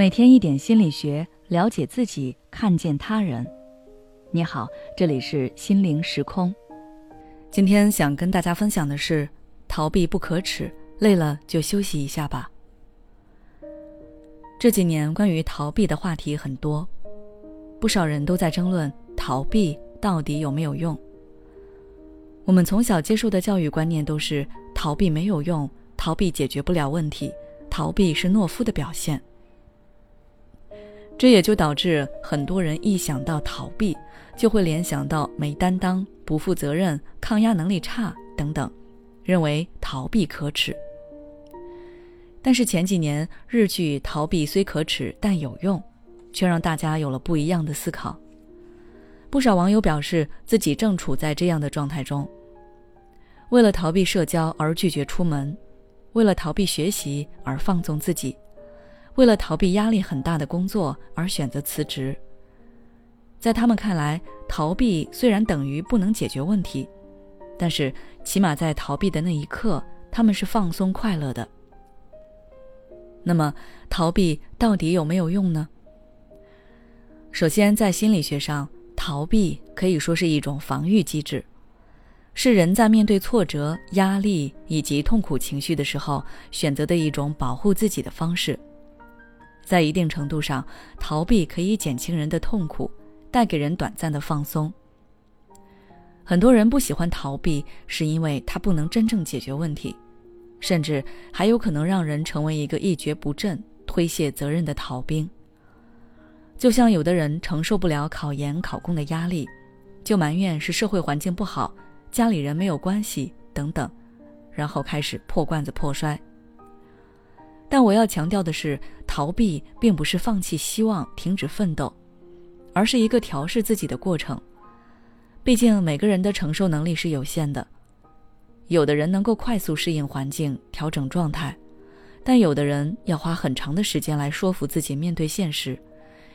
每天一点心理学，了解自己，看见他人。你好，这里是心灵时空。今天想跟大家分享的是：逃避不可耻，累了就休息一下吧。这几年关于逃避的话题很多，不少人都在争论逃避到底有没有用。我们从小接受的教育观念都是逃避没有用，逃避解决不了问题，逃避是懦夫的表现。这也就导致很多人一想到逃避，就会联想到没担当、不负责任、抗压能力差等等，认为逃避可耻。但是前几年日剧《逃避虽可耻但有用》，却让大家有了不一样的思考。不少网友表示自己正处在这样的状态中：为了逃避社交而拒绝出门，为了逃避学习而放纵自己。为了逃避压力很大的工作而选择辞职，在他们看来，逃避虽然等于不能解决问题，但是起码在逃避的那一刻，他们是放松快乐的。那么，逃避到底有没有用呢？首先，在心理学上，逃避可以说是一种防御机制，是人在面对挫折、压力以及痛苦情绪的时候选择的一种保护自己的方式。在一定程度上，逃避可以减轻人的痛苦，带给人短暂的放松。很多人不喜欢逃避，是因为它不能真正解决问题，甚至还有可能让人成为一个一蹶不振、推卸责任的逃兵。就像有的人承受不了考研考公的压力，就埋怨是社会环境不好、家里人没有关系等等，然后开始破罐子破摔。但我要强调的是，逃避并不是放弃希望、停止奋斗，而是一个调试自己的过程。毕竟每个人的承受能力是有限的，有的人能够快速适应环境、调整状态，但有的人要花很长的时间来说服自己面对现实，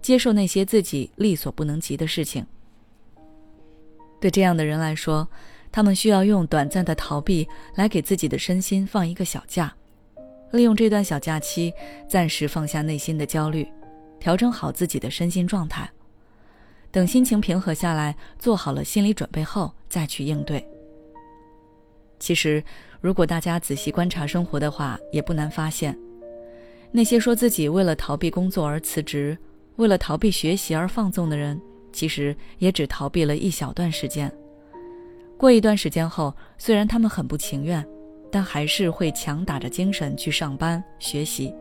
接受那些自己力所不能及的事情。对这样的人来说，他们需要用短暂的逃避来给自己的身心放一个小假。利用这段小假期，暂时放下内心的焦虑，调整好自己的身心状态，等心情平和下来，做好了心理准备后再去应对。其实，如果大家仔细观察生活的话，也不难发现，那些说自己为了逃避工作而辞职，为了逃避学习而放纵的人，其实也只逃避了一小段时间。过一段时间后，虽然他们很不情愿。但还是会强打着精神去上班学习。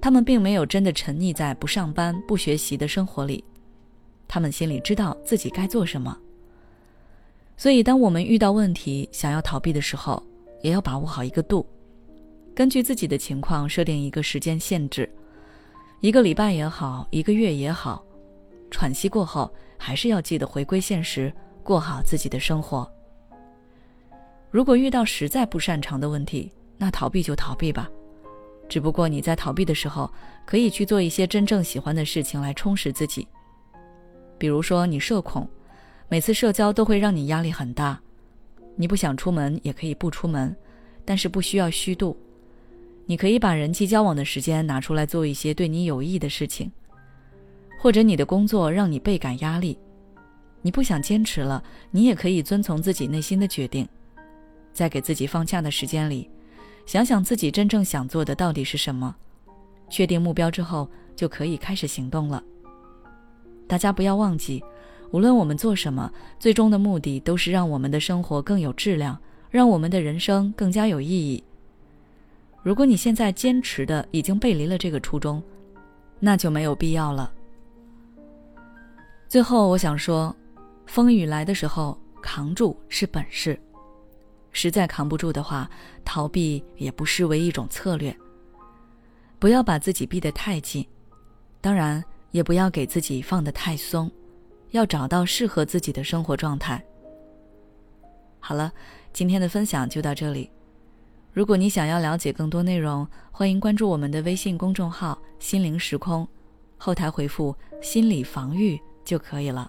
他们并没有真的沉溺在不上班不学习的生活里，他们心里知道自己该做什么。所以，当我们遇到问题想要逃避的时候，也要把握好一个度，根据自己的情况设定一个时间限制，一个礼拜也好，一个月也好，喘息过后，还是要记得回归现实，过好自己的生活。如果遇到实在不擅长的问题，那逃避就逃避吧。只不过你在逃避的时候，可以去做一些真正喜欢的事情来充实自己。比如说，你社恐，每次社交都会让你压力很大，你不想出门也可以不出门，但是不需要虚度。你可以把人际交往的时间拿出来做一些对你有益的事情，或者你的工作让你倍感压力，你不想坚持了，你也可以遵从自己内心的决定。在给自己放假的时间里，想想自己真正想做的到底是什么，确定目标之后，就可以开始行动了。大家不要忘记，无论我们做什么，最终的目的都是让我们的生活更有质量，让我们的人生更加有意义。如果你现在坚持的已经背离了这个初衷，那就没有必要了。最后，我想说，风雨来的时候，扛住是本事。实在扛不住的话，逃避也不失为一种策略。不要把自己逼得太紧，当然也不要给自己放得太松，要找到适合自己的生活状态。好了，今天的分享就到这里。如果你想要了解更多内容，欢迎关注我们的微信公众号“心灵时空”，后台回复“心理防御”就可以了。